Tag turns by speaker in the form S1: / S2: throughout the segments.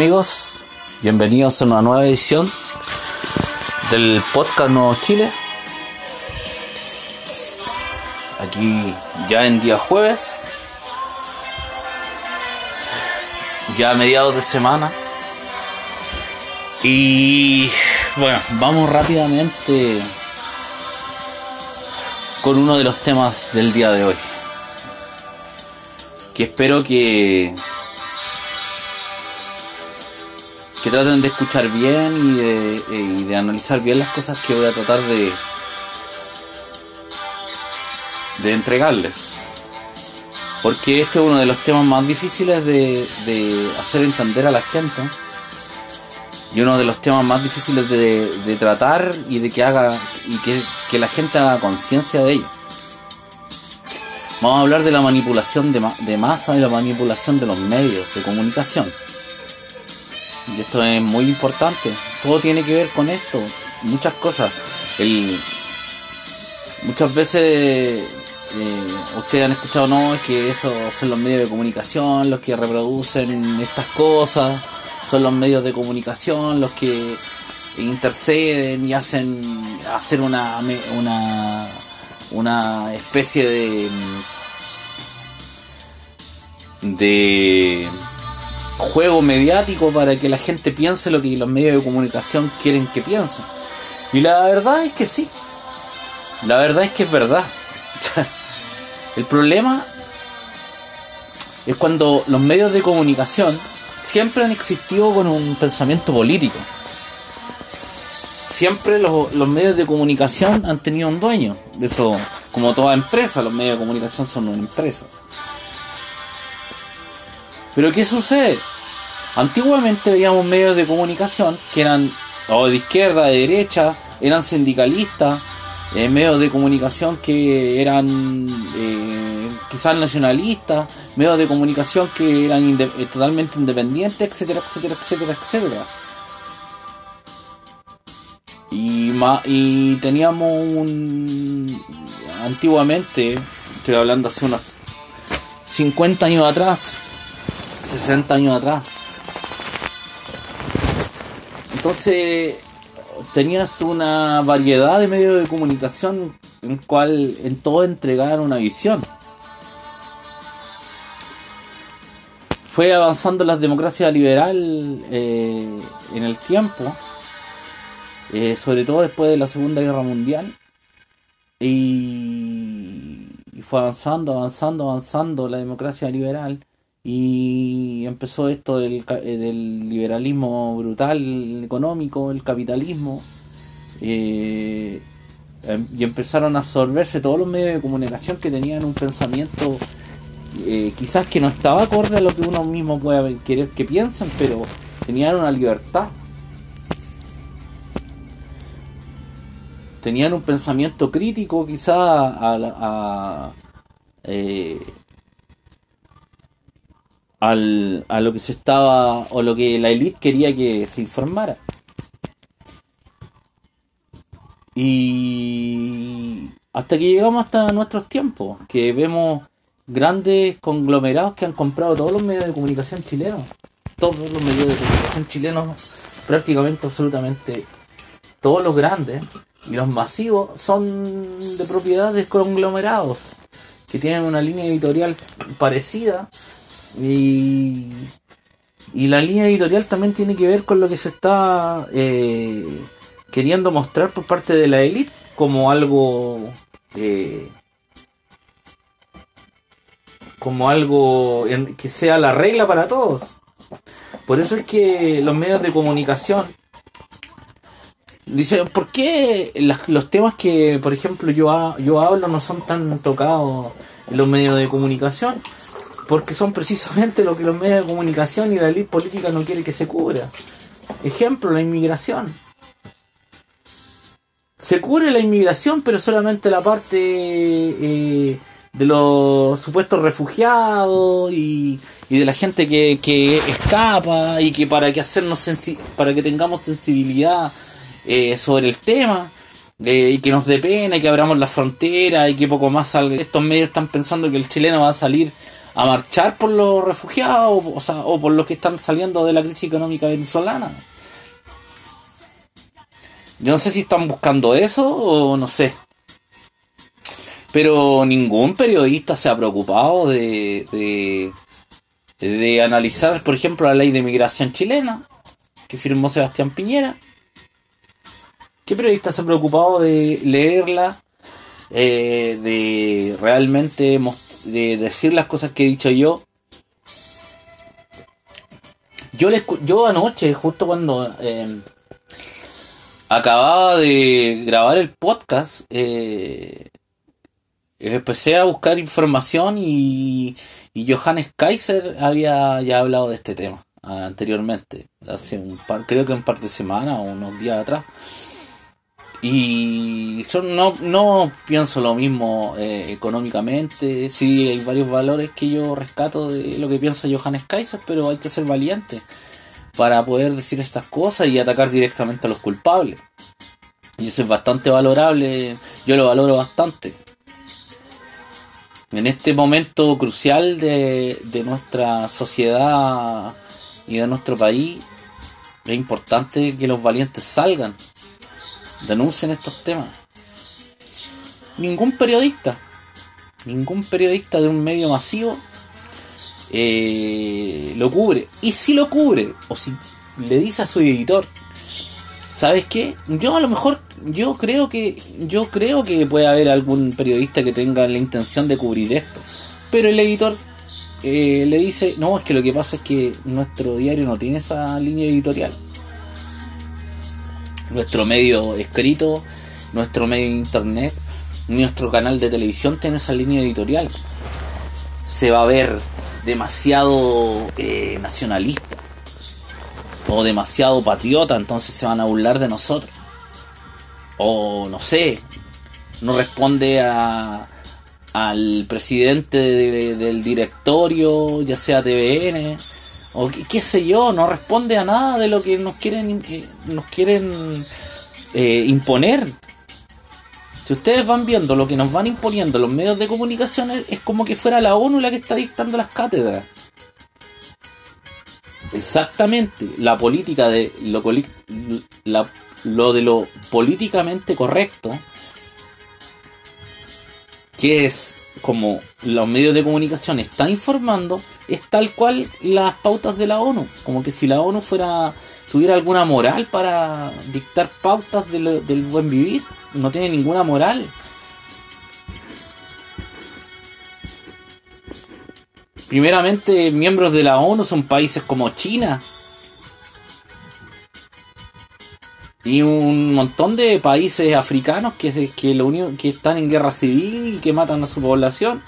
S1: Amigos, bienvenidos a una nueva edición del podcast Nuevo Chile. Aquí ya en día jueves, ya a mediados de semana. Y bueno, vamos rápidamente con uno de los temas del día de hoy. Que espero que traten de escuchar bien y de, eh, y de analizar bien las cosas que voy a tratar de entregarles. Porque este es uno de los temas más difíciles de, hacer entender a la gente y uno de los temas más difíciles de, tratar y de que haga y que, la gente haga conciencia de ello. Vamos a hablar de la manipulación de, ma- de masa y la manipulación de los medios de comunicación y esto es muy importante. Todo tiene que ver con esto. Muchas cosas. El, muchas veces eh, ustedes han escuchado, no, es que esos son los medios de comunicación los que reproducen estas cosas. Son los medios de comunicación los que interceden y hacen hacer una una una especie de de juego mediático para que la gente piense lo que los medios de comunicación quieren que piensen. Y la verdad es que sí. La verdad es que es verdad. El problema es cuando los medios de comunicación siempre han existido con un pensamiento político. Siempre los, los medios de comunicación han tenido un dueño. Eso, como toda empresa, los medios de comunicación son una empresa. Pero ¿qué sucede? Antiguamente veíamos medios de comunicación que eran de izquierda, de derecha, eran sindicalistas, eh, medios de comunicación que eran eh, quizás nacionalistas, medios de comunicación que eran eh, totalmente independientes, etcétera, etcétera, etcétera, etcétera. Y, ma- y teníamos un... Antiguamente, estoy hablando hace unos 50 años atrás, 60 años atrás. Entonces tenías una variedad de medios de comunicación en cual en todo entregaban una visión. Fue avanzando la democracia liberal eh, en el tiempo, eh, sobre todo después de la Segunda Guerra Mundial, y, y fue avanzando, avanzando, avanzando la democracia liberal y empezó esto del, eh, del liberalismo brutal económico, el capitalismo, eh, em- y empezaron a absorberse todos los medios de comunicación que tenían un pensamiento eh, quizás que no estaba acorde a lo que uno mismo pueda querer que piensen, pero tenían una libertad. Tenían un pensamiento crítico quizás a, a, eh, al, a lo que se estaba o lo que la élite quería que se informara. Y hasta que llegamos hasta nuestros tiempos, que vemos grandes conglomerados que han comprado todos los medios de comunicación chilenos. Todos los medios de comunicación chilenos, prácticamente absolutamente todos los grandes y los masivos son de propiedad de conglomerados que tienen una línea editorial parecida y, y la línea editorial también tiene que ver con lo que se está eh, queriendo mostrar por parte de la élite como algo eh, como algo que sea la regla para todos. Por eso es que los medios de comunicación dicen, ¿por qué los temas que, por ejemplo, yo, yo hablo no son tan tocados en los medios de comunicación? Porque son precisamente lo que los medios de comunicación y la élite política no quiere que se cubra. Ejemplo, la inmigración. Se cubre la inmigración, pero solamente la parte eh, de los supuestos refugiados y, de la gente que, que escapa y que para que hacernos para que tengamos sensibilidad eh, sobre el tema eh, y que nos dé pena y que abramos la frontera y que poco más salga. Estos medios están pensando que el chileno va a salir a marchar por los refugiados o, por los que están saliendo de la crisis económica venezolana. Yo no sé si están buscando eso o no sé. Pero ningún periodista se ha preocupado de, de, de analizar, por ejemplo, la ley de migración chilena que firmó Sebastián Piñera. ¿Qué periodista se ha preocupado de leerla? Eh, de realmente de decir las cosas que he dicho yo. Yo, yo anoche, justo cuando eh, acababa de grabar el podcast, eh, empecé a buscar información y, y Johannes Kaiser había ya hablado de este tema anteriormente, hace un par, creo que un par de semanas o unos días atrás. Y son, no, no pienso lo mismo eh, económicamente. Sí, hay varios valores que yo rescato de lo que piensa Johannes Kaiser, pero hay que ser valiente para poder decir estas cosas y atacar directamente a los culpables. Y eso es bastante valorable, yo lo valoro bastante. En este momento crucial de, de nuestra sociedad y de nuestro país, es importante que los valientes salgan denuncien estos temas. Ningún periodista, ningún periodista de un medio masivo eh, lo cubre. Y si lo cubre, o si le dice a su editor, ¿sabes qué? Yo a lo mejor, yo creo que, yo creo que puede haber algún periodista que tenga la intención de cubrir esto. Pero el editor eh, le dice, no, es que lo que pasa es que nuestro diario no tiene esa línea editorial nuestro medio escrito, nuestro medio internet, nuestro canal de televisión tiene esa línea editorial. Se va a ver demasiado eh, nacionalista o demasiado patriota, entonces se van a burlar de nosotros. O no sé, no responde a, al presidente del directorio, ya sea TVN, o qué, sé yo, no responde a nada de lo que nos quieren, nos quieren eh, imponer. Si ustedes van viendo lo que nos van imponiendo los medios de comunicación, es como que fuera la ONU la que está dictando las cátedras. Exactamente, la política de lo, lo de lo políticamente correcto, que es como los medios de comunicación están informando, es tal cual las pautas de la ONU. Como que si la ONU fuera tuviera alguna moral para dictar pautas del buen vivir, no tiene ninguna moral. Primeramente, miembros de la ONU son países como China, y un montón de países africanos que, que, lo único, que están en guerra civil y que matan a su población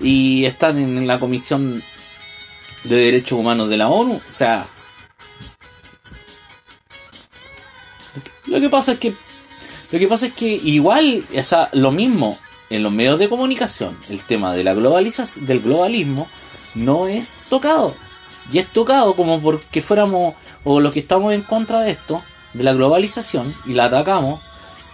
S1: y están en la Comisión de Derechos Humanos de la ONU. O sea, lo que pasa es que lo que pasa es que igual, o sea, lo mismo en los medios de comunicación, el tema de la globalización, del globalismo no es tocado. Y es tocado como porque fuéramos o los que estamos en contra de esto de la globalización y la atacamos,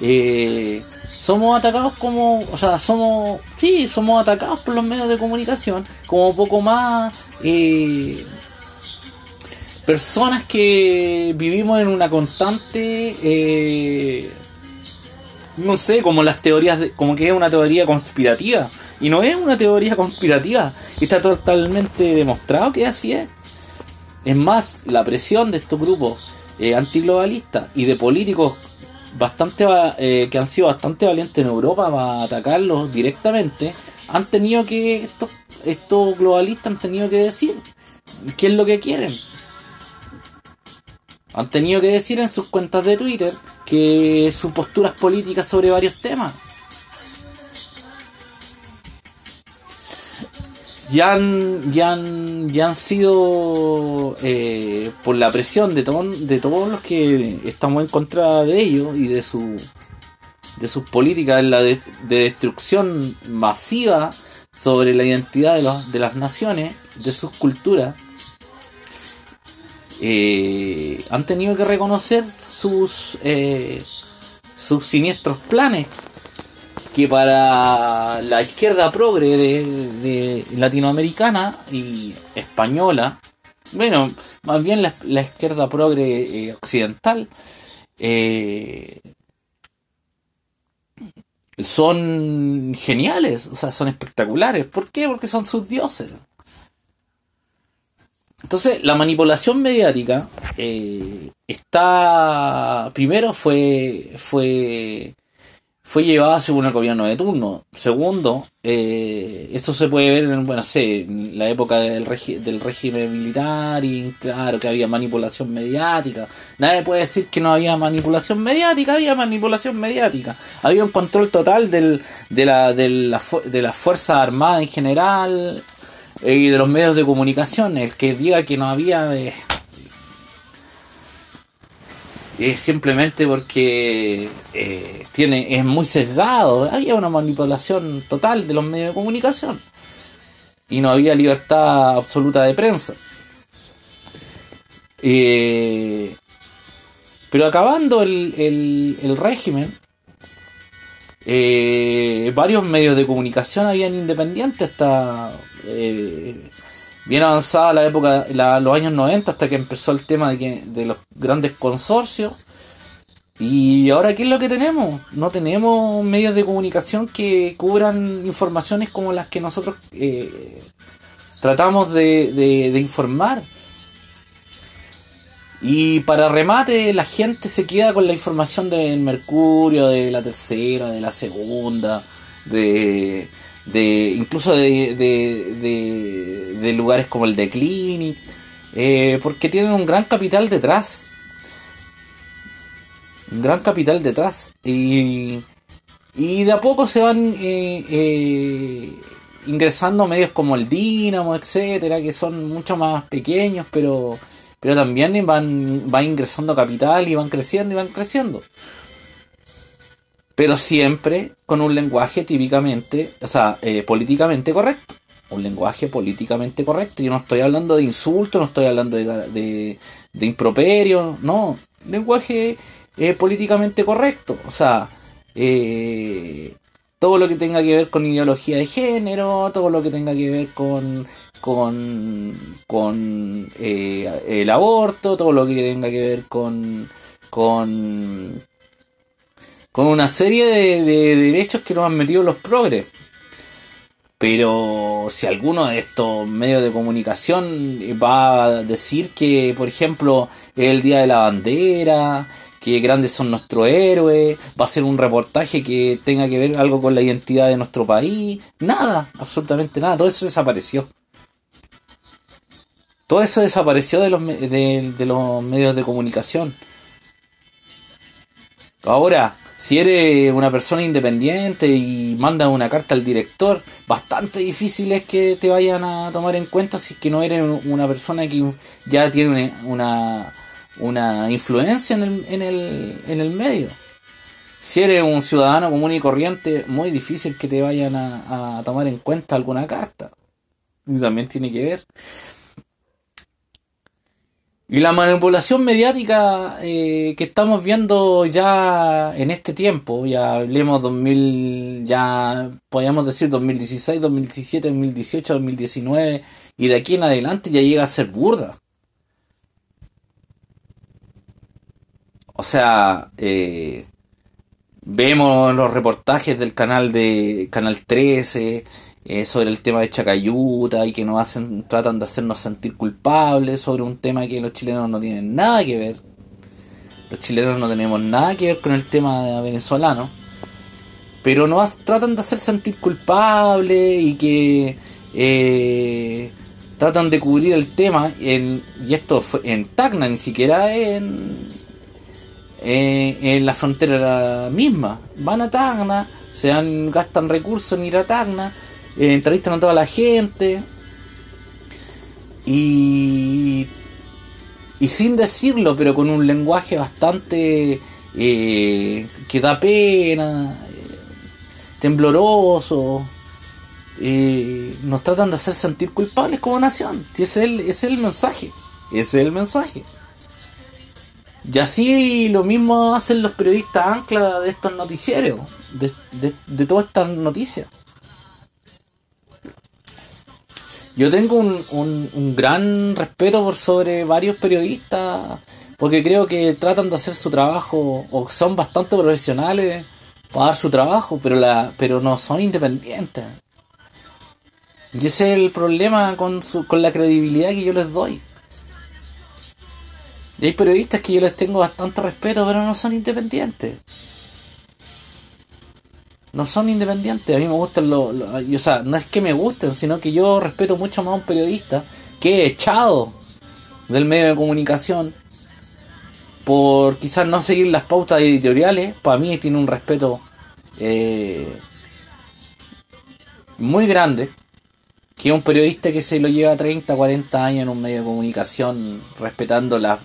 S1: eh, somos atacados como, o sea, somos, sí, somos atacados por los medios de comunicación como poco más eh, personas que vivimos en una constante, eh, no sé, como las teorías, de, como que es una teoría conspirativa. Y no es una teoría conspirativa, está totalmente demostrado que así es. Es más, la presión de estos grupos eh, antiglobalistas y de políticos bastante eh, que han sido bastante valientes en Europa para atacarlos directamente, han tenido que, estos, estos globalistas han tenido que decir qué es lo que quieren. Han tenido que decir en sus cuentas de Twitter que sus posturas políticas sobre varios temas. Ya han, ya han, ya han sido eh, por la presión de, de todos los que estamos en contra de ellos y de su de sus políticas de, destrucción masiva sobre la identidad de, los, de las naciones, de sus culturas, eh, han tenido que reconocer sus, eh, sus siniestros planes que para la izquierda progre de, latinoamericana y española, bueno, más bien la, izquierda progre eh, occidental, eh, son geniales, o sea, son espectaculares. ¿Por qué? Porque son sus dioses. Entonces, la manipulación mediática eh, está. Primero fue. fue. Fue llevada según el gobierno de turno. Segundo, eh, esto se puede ver en, bueno, sé, en la época del, régimen militar y claro que había manipulación mediática. Nadie puede decir que no había manipulación mediática, había manipulación mediática. Había un control total del, de, la, de, la, de las Fuerzas Armadas en general eh, y de los medios de comunicación. El que diga que no había eh, es simplemente porque eh, tiene es muy sesgado. Había una manipulación total de los medios de comunicación y no había libertad absoluta de prensa. pero acabando el, el régimen, eh, varios medios de comunicación habían independientes hasta eh, bien avanzada la época, los años 90, hasta que empezó el tema de, que, de los grandes consorcios. Y ahora, ¿qué es lo que tenemos? No tenemos medios de comunicación que cubran informaciones como las que nosotros eh, tratamos de, de informar. Y para remate, la gente se queda con la información del Mercurio, de la tercera, de la segunda, de, de incluso de, de, de, lugares como el de Clinic, eh, porque tienen un gran capital detrás. Un gran capital detrás. Y, y de a poco se van eh, eh, ingresando medios como el Dinamo, etcétera, que son mucho más pequeños, pero pero también van, van ingresando capital y van creciendo y van creciendo. Pero siempre con un lenguaje típicamente, o sea, eh, políticamente correcto. Un lenguaje políticamente correcto. Yo no estoy hablando de insultos, no estoy hablando de, de, improperio, no. Lenguaje eh, políticamente correcto. O sea, eh, todo lo que tenga que ver con ideología de género, todo lo que tenga que ver con con, con eh, el aborto, todo lo que tenga que ver con, con, con una serie de, derechos que nos han metido los progres. Pero si alguno de estos medios de comunicación va a decir que, por ejemplo, es el Día de la Bandera, que grandes son nuestros héroes, va a ser un reportaje que tenga que ver algo con la identidad de nuestro país, nada, absolutamente nada, todo eso desapareció. Todo eso desapareció de los, de, los medios de comunicación. Ahora, si eres una persona independiente y mandas una carta al director, bastante difícil es que te vayan a tomar en cuenta si es que no eres una persona que ya tiene una, una influencia en el, en, el, en el medio. Si eres un ciudadano común y corriente, muy difícil que te vayan a, a tomar en cuenta alguna carta. Y también tiene que ver y la manipulación mediática eh, que estamos viendo ya en este tiempo, ya hablemos 2000, ya podríamos decir 2016, 2017, 2018, 2019 y de aquí en adelante ya llega a ser burda. O sea, eh, vemos los reportajes del canal de Canal 13, eh, sobre el tema de Chacayuta y que nos hacen, tratan de hacernos sentir culpables sobre un tema que los chilenos no tienen nada que ver. Los chilenos no tenemos nada que ver con el tema venezolano. Pero nos tratan de hacer sentir culpables y que eh, tratan de cubrir el tema en, y esto fue en Tacna, ni siquiera en, eh, en la frontera misma. Van a Tacna, se gastan recursos en ir a Tacna eh, entrevistan a toda la gente. Y, y sin decirlo, pero con un lenguaje bastante eh, que da pena, eh, tembloroso. nos tratan de hacer sentir culpables como nación. Si ese es el, es el mensaje. Ese es el mensaje. Y así lo mismo hacen los periodistas ancla de estos noticieros. de, de todas estas noticias. Yo tengo un, un, gran respeto por sobre varios periodistas, porque creo que tratan de hacer su trabajo, o son bastante profesionales para dar su trabajo, pero, la, pero no son independientes. Y ese es el problema con, su, con la credibilidad que yo les doy. Y hay periodistas que yo les tengo bastante respeto, pero no son independientes. No son independientes. A mí me gustan los. Lo, o sea, no es que me gusten, sino que yo respeto mucho más a un periodista que he echado del medio de comunicación por quizás no seguir las pautas editoriales. Para mí tiene un respeto eh, muy grande que un periodista que se lo lleva 30, 40 años en un medio de comunicación respetando la...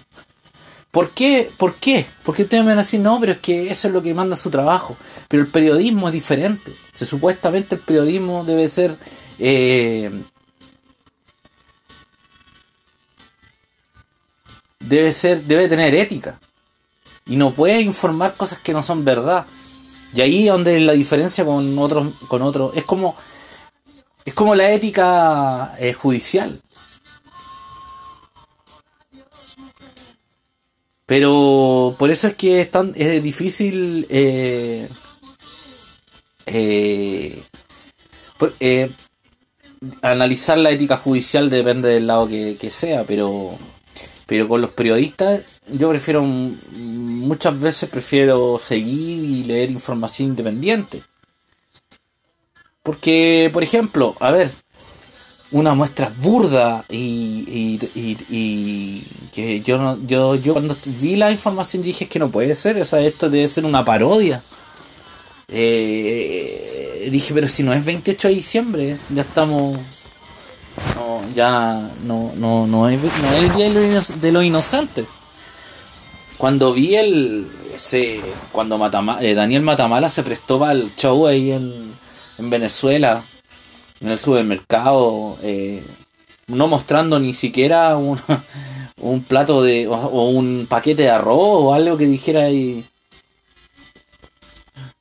S1: ¿Por qué? ¿Por qué? Porque ustedes me van a decir, no, pero es que eso es lo que manda su trabajo. Pero el periodismo es diferente. Se, supuestamente el periodismo debe ser... Eh, debe ser, debe tener ética. Y no puede informar cosas que no son verdad. Y ahí es donde la diferencia con otros, con otros, es como es como la ética eh, judicial. Pero por eso es que es tan es difícil eh, eh, eh, analizar la ética judicial depende del lado que, que, sea, pero pero con los periodistas yo prefiero muchas veces prefiero seguir y leer información independiente. Porque, por ejemplo, a ver, una muestra burda y, y, y, que yo no, yo, yo cuando vi la información dije que no puede ser, o sea, esto debe ser una parodia. Eh, dije, pero si no es 28 de diciembre, ya estamos. No, ya no, no, no, es, no es el día de los inocentes. Cuando vi el. Ese, cuando eh, Daniel Matamala se prestó para el show ahí en en Venezuela, en el supermercado, eh, no mostrando ni siquiera un, un plato de o, un paquete de arroz o algo que dijera ahí.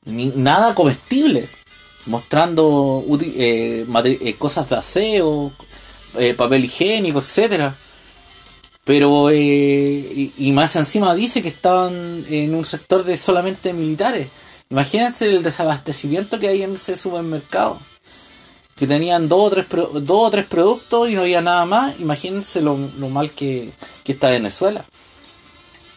S1: Nada comestible. Mostrando eh, eh, cosas de aseo eh, papel higiénico etcétera. Pero y, y, más encima dice que estaban en un sector de solamente militares. Imagínense el desabastecimiento que hay en ese supermercado. Que tenían dos o tres, dos o tres productos y no había nada más. Imagínense lo, mal que, está Venezuela.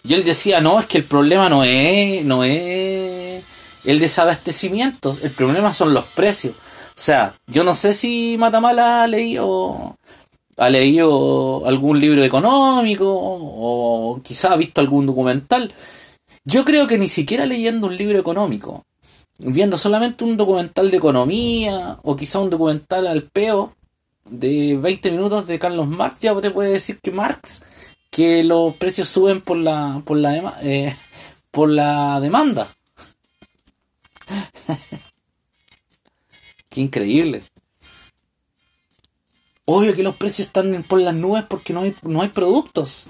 S1: Y él decía, no, es que el problema no es, no es el desabastecimiento, el problema son los precios. O sea, yo no sé si Matamala ha leído, ha leído algún libro económico o quizá ha visto algún documental, yo creo que ni siquiera leyendo un libro económico, viendo solamente un documental de economía o quizá un documental al peo de 20 minutos de Carlos Marx, ya te puede decir que Marx, que los precios suben por la, por la, eh, por la demanda. Qué increíble. Obvio que los precios están por las nubes porque no hay, no hay productos.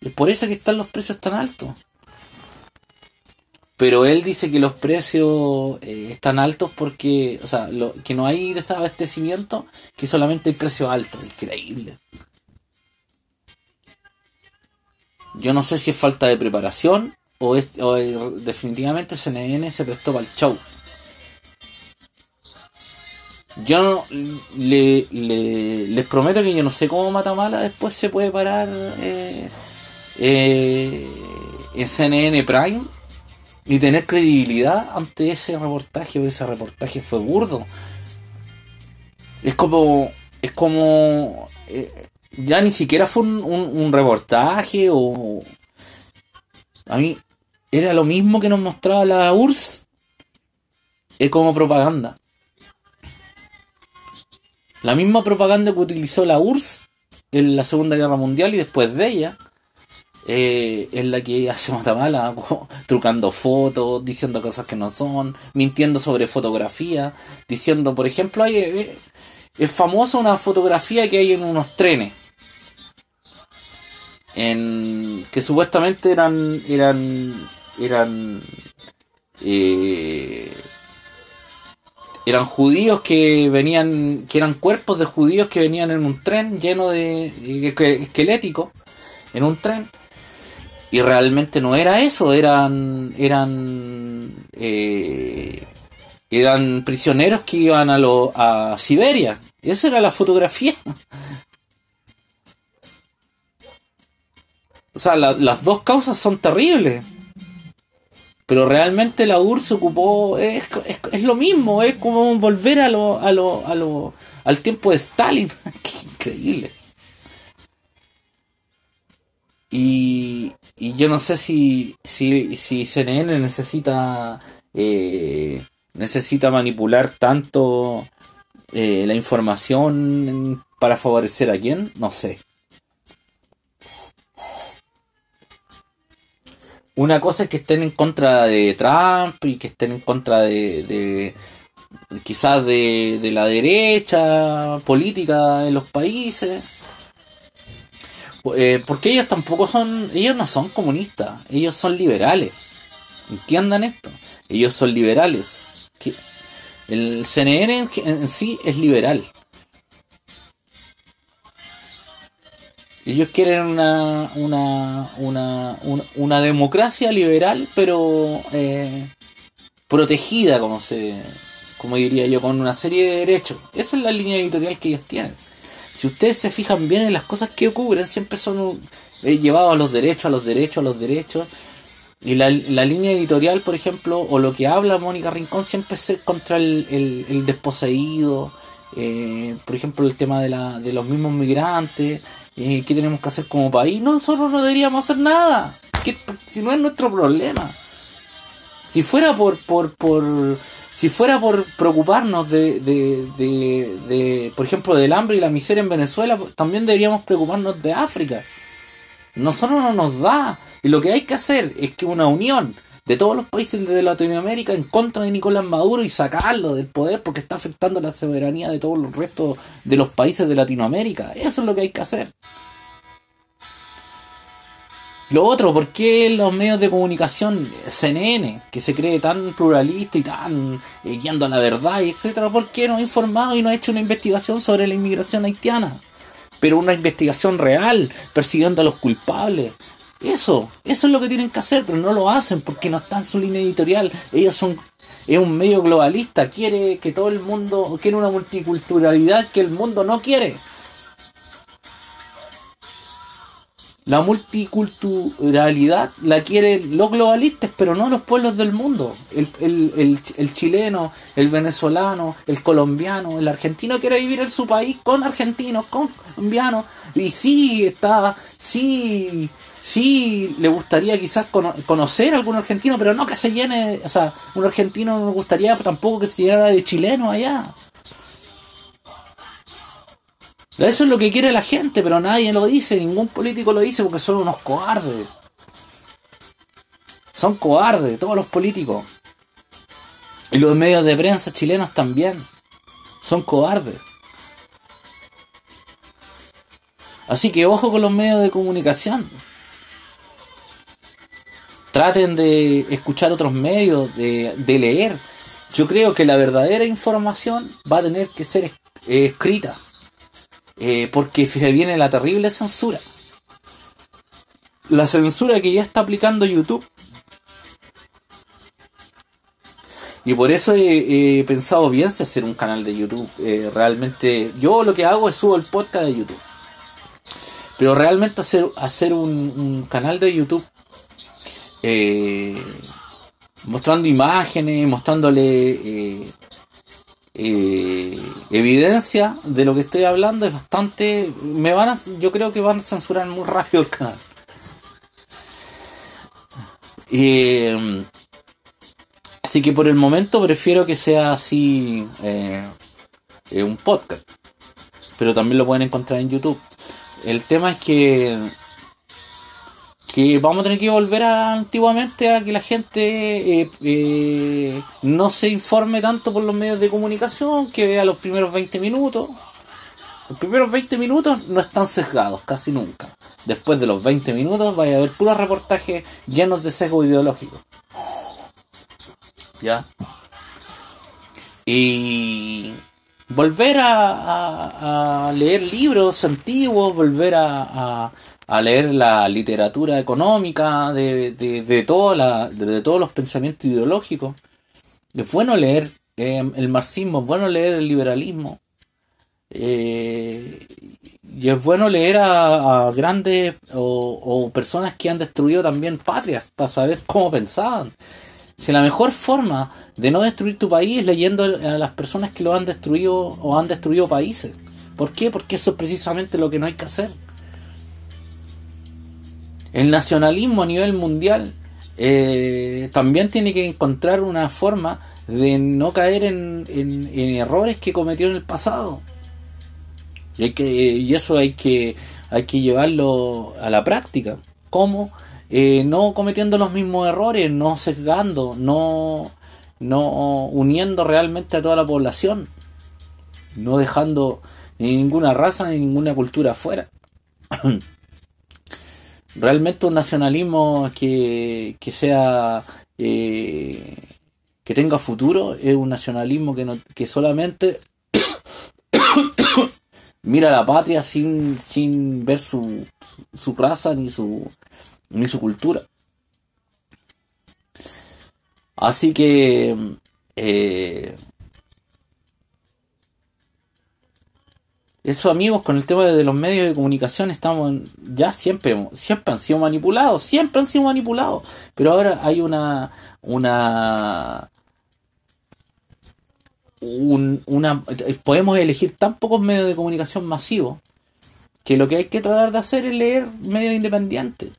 S1: Es por eso que están los precios tan altos. Pero él dice que los precios eh, están altos porque, o sea, que no hay desabastecimiento, que solamente hay precios altos. Increíble. Yo no sé si es falta de preparación o, definitivamente CNN se prestó para el show. Yo le, le, les prometo que yo no sé cómo Matamala después se puede parar eh, eh, en CNN Prime y tener credibilidad ante ese reportaje, ese reportaje fue burdo. Es como, es como, eh, ya ni siquiera fue un, un, reportaje o... A mí era lo mismo que nos mostraba la URSS, es como propaganda. La misma propaganda que utilizó la URSS en la Segunda Guerra Mundial y después de ella eh, en la que hace mala, trucando fotos, diciendo cosas que no son, mintiendo sobre fotografía, diciendo, por ejemplo, hay, eh, es famosa una fotografía que hay en unos trenes. En, que supuestamente eran eran eran eh, eran judíos que venían, que eran cuerpos de judíos que venían en un tren lleno de esquelético, en un tren, y realmente no era eso, eran, eran, eh, eran prisioneros que iban a, lo, a Siberia. Esa era la fotografía. O sea, las dos causas son terribles. Pero realmente la URSS ocupó. Es, lo mismo, es como volver a lo, a lo, a lo, al tiempo de Stalin. Qué increíble. Y, y yo no sé si, si, si CNN necesita. Eh, necesita manipular tanto eh, la información para favorecer a quién, no sé. una cosa es que estén en contra de Trump y que estén en contra de, quizás de, de, la derecha política en los países. Eh, porque ellos tampoco son, ellos no son comunistas, ellos son liberales. Entiendan esto, ellos son liberales. El CNN en sí es liberal. Ellos quieren una, una, una, una, democracia liberal, pero eh, protegida, como se como diría yo, con una serie de derechos. Esa es la línea editorial que ellos tienen. Si ustedes se fijan bien en las cosas que ocurren, siempre son eh, llevados a los derechos, a los derechos, a los derechos. Y la, la, línea editorial, por ejemplo, o lo que habla Mónica Rincón, siempre es contra el, el, desposeído. Eh, por ejemplo, el tema de, la, de los mismos migrantes ¿qué tenemos que hacer como país? Nosotros no deberíamos hacer nada. si no es nuestro problema. Si fuera por, por, por si fuera por preocuparnos de, de, de, por ejemplo, del hambre y la miseria en Venezuela, también deberíamos preocuparnos de África. Nosotros no nos da. Y lo que hay que hacer es que una unión de todos los países de Latinoamérica en contra de Nicolás Maduro y sacarlo del poder porque está afectando la soberanía de todos los restos de los países de Latinoamérica. Eso es lo que hay que hacer. Lo otro, ¿por qué los medios de comunicación, CNN, que se cree tan pluralista y tan eh, guiando a la verdad y etcétera, ¿por qué no ha informado y no ha hecho una investigación sobre la inmigración haitiana? Pero una investigación real, persiguiendo a los culpables, eso, eso es lo que tienen que hacer, pero no lo hacen porque no está en su línea editorial. Ellos son, es un medio globalista, quiere que todo el mundo, quiere una multiculturalidad que el mundo no quiere. La multiculturalidad la quieren los globalistas, pero no los pueblos del mundo. El, el, el, chileno, el venezolano, el colombiano, el argentino quiere vivir en su país con argentinos, con colombianos. Y sí, está, sí, sí, le gustaría quizás conocer a algún argentino, pero no que se llene, o sea, un argentino no me gustaría tampoco que se llenara de chileno allá. Eso es lo que quiere la gente, pero nadie lo dice, ningún político lo dice porque son unos cobardes. Son cobardes, todos los políticos. Y los medios de prensa chilenos también. Son cobardes. Así que ojo con los medios de comunicación. Traten de escuchar otros medios, de, leer. Yo creo que la verdadera información va a tener que ser escrita eh, porque se viene la terrible censura. La censura que ya está aplicando YouTube. Y por eso he, pensado bien si hacer un canal de YouTube. Eh, realmente, yo lo que hago es subo el podcast de YouTube. Pero realmente hacer, hacer un, canal de YouTube eh, mostrando imágenes, mostrándole evidencia de lo que estoy hablando es bastante. Me van a, yo creo que van a censurar muy rápido el canal. Eh, así que por el momento prefiero que sea así eh, un podcast. Pero también lo pueden encontrar en YouTube. El tema es que que vamos a tener que volver a, antiguamente a que la gente eh, eh, no se informe tanto por los medios de comunicación, que vea los primeros 20 minutos. Los primeros 20 minutos no están sesgados, casi nunca. Después de los 20 minutos vaya a haber puros reportajes llenos de sesgo ideológico. ¿ya? Y volver a, leer libros antiguos, volver a, leer la literatura económica de, de, de, de, todos los pensamientos ideológicos. Es bueno leer eh, el marxismo, es bueno leer el liberalismo. Eh, y es bueno leer a, grandes o, personas que han destruido también patrias para saber cómo pensaban. Si la mejor forma de no destruir tu país es leyendo a las personas que lo han destruido o han destruido países. ¿Por qué? Porque eso es precisamente lo que no hay que hacer. El nacionalismo a nivel mundial eh, también tiene que encontrar una forma de no caer en, en errores que cometió en el pasado. Y, hay que, y eso hay que, hay que llevarlo a la práctica. ¿Cómo? Eh, no cometiendo los mismos errores, no sesgando, no, no uniendo realmente a toda la población, no dejando ni ninguna raza ni ninguna cultura afuera. realmente un nacionalismo que, que sea eh, que tenga futuro es un nacionalismo que, no, que solamente mira la patria sin, sin ver su, su raza ni su, ni su cultura. Así que eh, esos amigos con el tema de los medios de comunicación estamos ya siempre siempre han sido manipulados siempre han sido manipulados pero ahora hay una una una, podemos elegir tan pocos medios de comunicación masivos que lo que hay que tratar de hacer es leer medios independientes.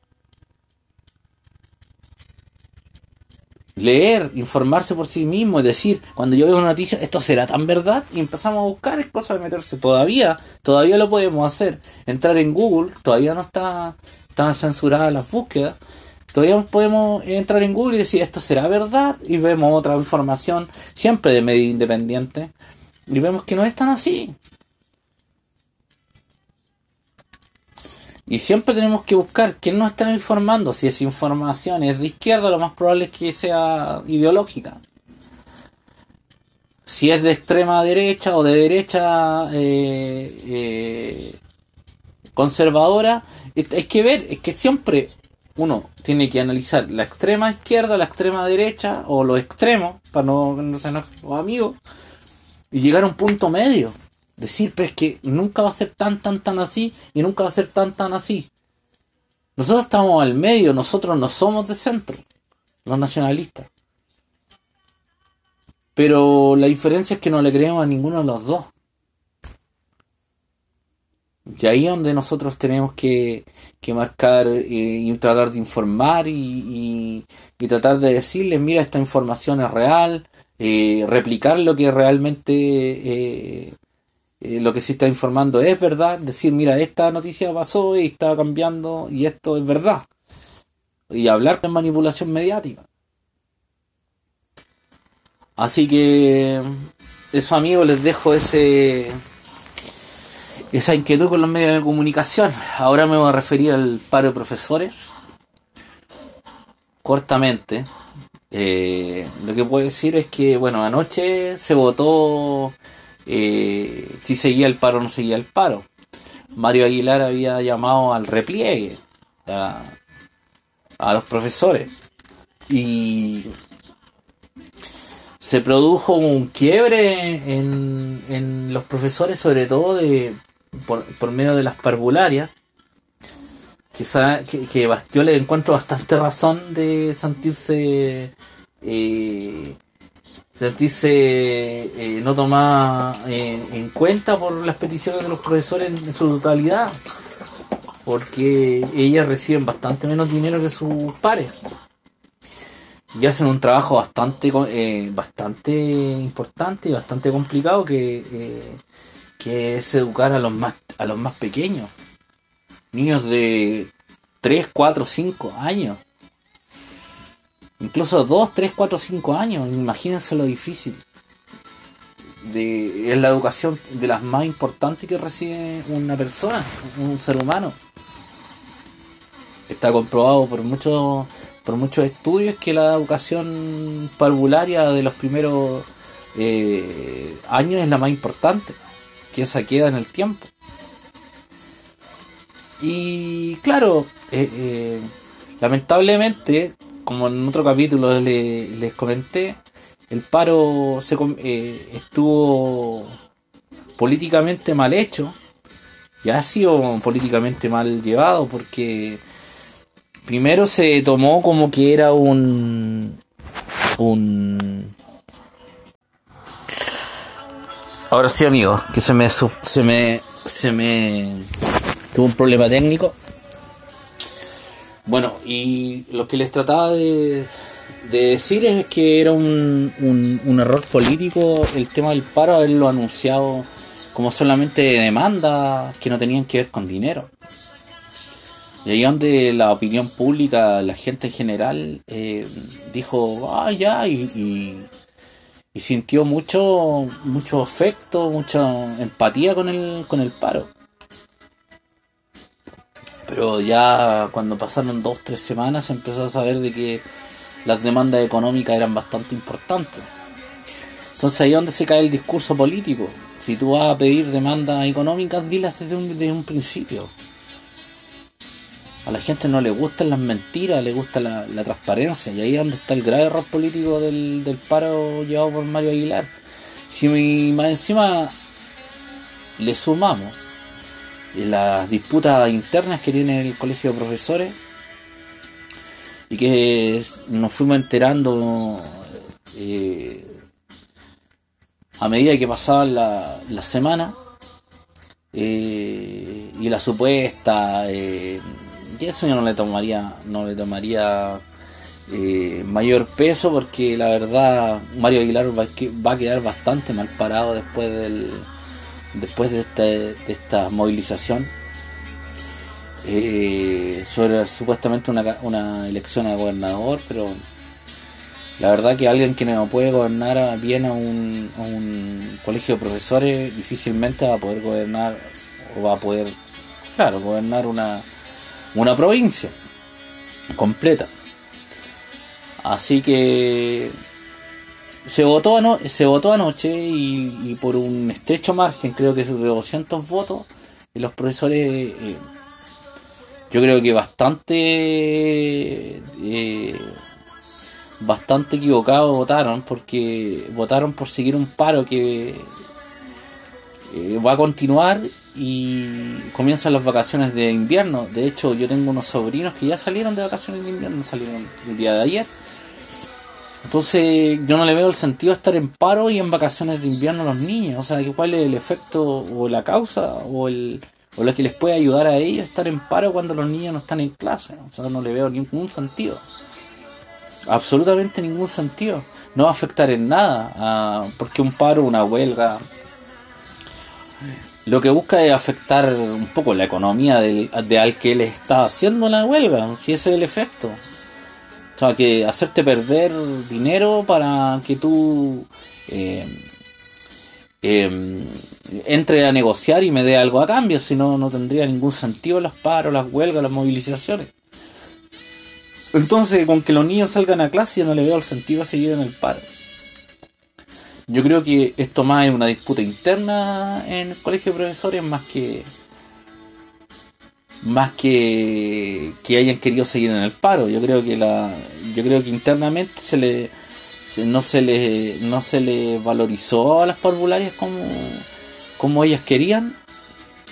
S1: Leer, informarse por sí mismo, es decir, cuando yo veo una noticia, esto será tan verdad, y empezamos a buscar, es cosa de meterse. Todavía, todavía lo podemos hacer. Entrar en Google, todavía no está, está censurada las búsquedas todavía podemos entrar en Google y decir esto será verdad y vemos otra información siempre de medio independiente y vemos que no es tan así. Y siempre tenemos que buscar quién nos está informando. Si esa información es de izquierda, lo más probable es que sea ideológica. Si es de extrema derecha o de derecha eh, eh, conservadora, hay que ver, es que siempre uno tiene que analizar la extrema izquierda, la extrema derecha o los extremos, para no, no ser amigos, y llegar a un punto medio. Decir, pero es que nunca va a ser tan, tan, tan así y nunca va a ser tan, tan así. Nosotros estamos al medio, nosotros no somos de centro, los nacionalistas. Pero la diferencia es que no le creemos a ninguno de los dos. Y ahí es donde nosotros tenemos que, marcar eh, y tratar de informar y, tratar de decirles, mira, esta información es real, eh, replicar lo que realmente eh, lo que se está informando es verdad, decir, mira, esta noticia pasó y está cambiando y esto es verdad. Y hablar de manipulación mediática. Así que, eso amigos, les dejo ese esa inquietud con los medios de comunicación. Ahora me voy a referir al paro de profesores. Cortamente. Eh, lo que puedo decir es que, bueno, anoche se votó eh, si seguía el paro o no seguía el paro. Mario Aguilar había llamado al repliegue a, a los profesores. Y se produjo un quiebre en, en los profesores, sobre todo de, por, medio de las parvularias, quizá que, que, le encuentro bastante razón de sentirse eh, sentirse eh, no tomar en cuenta por las peticiones de los profesores en, su totalidad porque ellas reciben bastante menos dinero que sus pares y hacen un trabajo bastante eh, bastante importante y bastante complicado que que es educar a los más, a los más pequeños. Niños de 3, 4, 5 años. Incluso 2, 3, 4, 5 años. Imagínense lo difícil. De, es la educación de las más importantes que recibe una persona, un ser humano. Está comprobado por muchos por muchos estudios que la educación parvularia de los primeros eh, años es la más importante, que esa queda en el tiempo. Y claro, eh, eh, lamentablemente, como en otro capítulo les comenté, el paro se, estuvo políticamente mal hecho y ha sido políticamente mal llevado porque primero se tomó como que era un un ahora sí amigos que se me se me se me tuvo un problema técnico bueno y lo que les trataba de, decir es que era un, un, un error político el tema del paro haberlo anunciado como solamente demandas que no tenían que ver con dinero. Y ahí donde la opinión pública, la gente en general, eh, dijo, ah, ya, y, y, sintió mucho, mucho afecto, mucha empatía con el, con el paro. Pero ya cuando pasaron dos, tres semanas se empezó a saber de que las demandas económicas eran bastante importantes. Entonces ahí es donde se cae el discurso político. Si tú vas a pedir demandas económicas, dilas desde un, principio. A la gente no le gustan las mentiras, le gusta la, transparencia. Y ahí es donde está el grave error político del, paro llevado por Mario Aguilar. Si más encima le sumamos las disputas internas que tiene el colegio de profesores y que nos fuimos enterando eh, a medida que pasaban la, la semana eh, y la supuesta eh, eso yo no le tomaría no le tomaría eh, mayor peso porque la verdad Mario Aguilar va, va, a quedar bastante mal parado después del después de, este, de esta movilización sobre supuestamente una, una elección a gobernador pero la verdad que alguien que no puede gobernar bien a un, colegio de profesores difícilmente va a poder gobernar o va a poder, claro, gobernar una, una provincia completa. Así que se votó, se votó anoche y, por un estrecho margen, creo que de 200 votos, los profesores, eh, yo creo que bastante... Eh, bastante equivocados votaron porque votaron por seguir un paro que eh, va a continuar y comienzan las vacaciones de invierno. De hecho, yo tengo unos sobrinos que ya salieron de vacaciones de invierno, salieron el día de ayer. Entonces, yo no le veo el sentido de estar en paro y en vacaciones de invierno a los niños. O sea, ¿cuál es el efecto o la causa o, el, lo que les puede ayudar a ellos estar en paro cuando los niños no están en clase? O sea, no le veo ningún sentido absolutamente ningún sentido. No va a afectar en nada, porque un paro, una huelga, lo que busca es afectar un poco la economía del, de al que le está haciendo la huelga, si ese es el efecto. O sea, que hacerte perder dinero para que tú eh, eh, entre a negociar y me dé algo a cambio, si no, no tendría ningún sentido los paros, las huelgas, las movilizaciones. Entonces, con que los niños salgan a clase, yo no le veo el sentido a seguir en el paro. Yo creo que esto más es una disputa interna en el colegio de profesores más que más que que hayan querido seguir en el paro. Yo creo que la yo creo que internamente se le no se le no se le valorizó a las parvularias como como ellas querían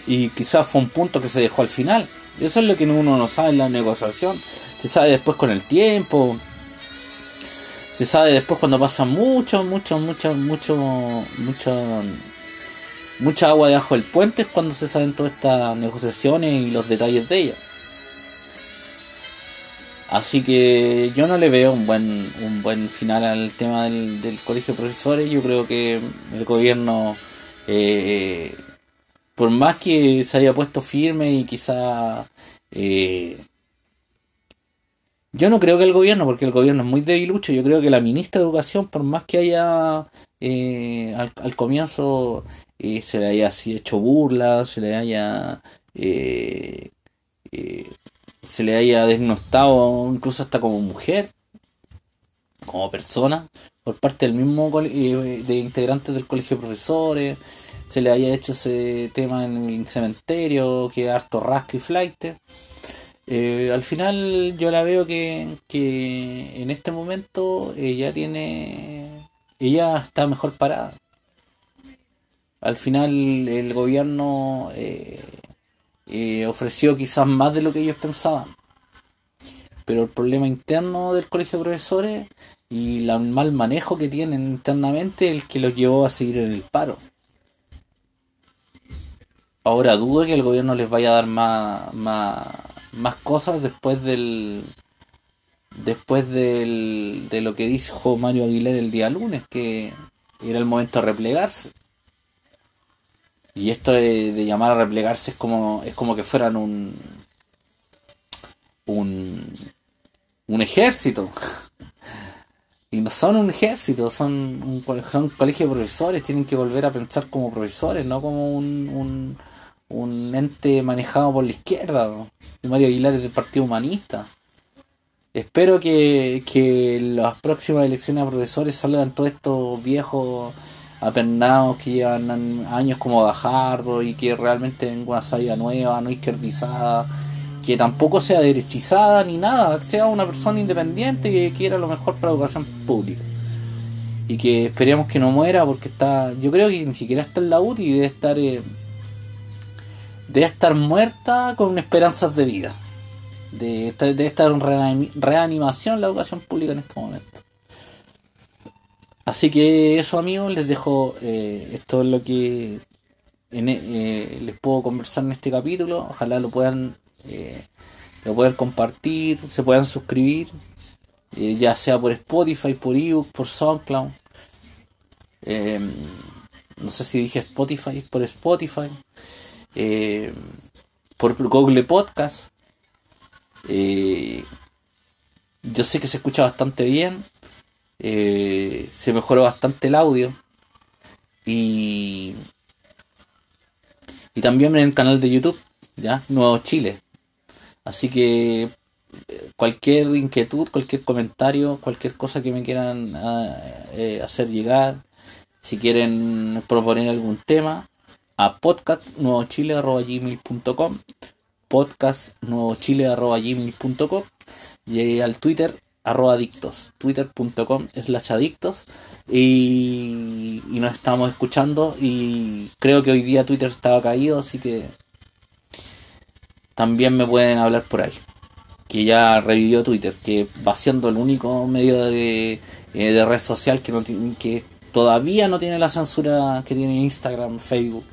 S1: y quizás fue un punto que se dejó al final. Eso es lo que uno no sabe en la negociación se sabe después con el tiempo, se sabe después cuando pasa mucho, mucho, mucho, mucho, mucho, mucha agua debajo del puente es cuando se saben todas estas negociaciones y los detalles de ellas. Así que yo no le veo un buen, un buen final al tema del, colegio de profesores. Yo creo que el gobierno, eh, por más que se haya puesto firme y quizá eh, yo no creo que el gobierno, porque el gobierno es muy debilucho, yo creo que la ministra de Educación, por más que haya eh, al, comienzo eh, se le haya así hecho burla, se le haya eh, se le haya desnostado incluso hasta como mujer, como persona, por parte del mismo eh, de integrantes del colegio de profesores, se le haya hecho ese tema en el cementerio, que harto rasca y flight. Eh, al final yo la veo que, en este momento ella tiene ella está mejor parada. Al final el gobierno eh, eh, ofreció quizás más de lo que ellos pensaban. Pero el problema interno del colegio de profesores y el mal manejo que tienen internamente el que los llevó a seguir en el paro. Ahora dudo que el gobierno les vaya a dar más, más más cosas después del después del, de lo que dijo Mario Aguilar el día lunes, que era el momento de replegarse. Y esto de, llamar a replegarse es como es como que fueran un un un ejército. Y no son un ejército, son un, son colegio de profesores, tienen que volver a pensar como profesores, no como un, un, un ente manejado por la izquierda. Mario Aguilar es del Partido Humanista. Espero que, que las próximas elecciones a profesores salgan todos estos viejos apernados que llevan años como Bajardo y que realmente venga una salida nueva, no izquierdizada, que tampoco sea derechizada ni nada, sea una persona independiente que quiera lo mejor para la educación pública. Y que esperemos que no muera porque está, yo creo que ni siquiera está en la UTI y debe estar... Eh, debe estar muerta con esperanzas de vida. De, estar en reanimación la educación pública en este momento. Así que eso amigos, les dejo eh, esto es lo que eh, les puedo conversar en este capítulo. Ojalá lo puedan eh, lo puedan compartir, se puedan suscribir, ya sea por Spotify, por ebook, por SoundCloud. no sé si dije Spotify, por Spotify eh, por Google Podcast. Eh, yo sé que se escucha bastante bien. Eh, se mejoró bastante el audio. Y, y también en el canal de YouTube, ¿ya? Nuevo Chile. Así que cualquier inquietud, cualquier comentario, cualquier cosa que me quieran ah, hacer llegar, si quieren proponer algún tema, a podcastnuevochile.gmail.com podcastnuevochile.gmail.com y al Twitter arroba adictos twitter.com slash adictos. Y, y nos estamos escuchando y creo que hoy día Twitter estaba caído así que también me pueden hablar por ahí que ya revivió Twitter que va siendo el único medio de, eh, de red social que, no que todavía no tiene la censura que tiene Instagram, Facebook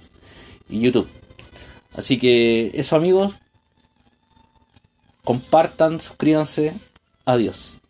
S1: y YouTube. Así que eso amigos, compartan, suscríbanse, adiós.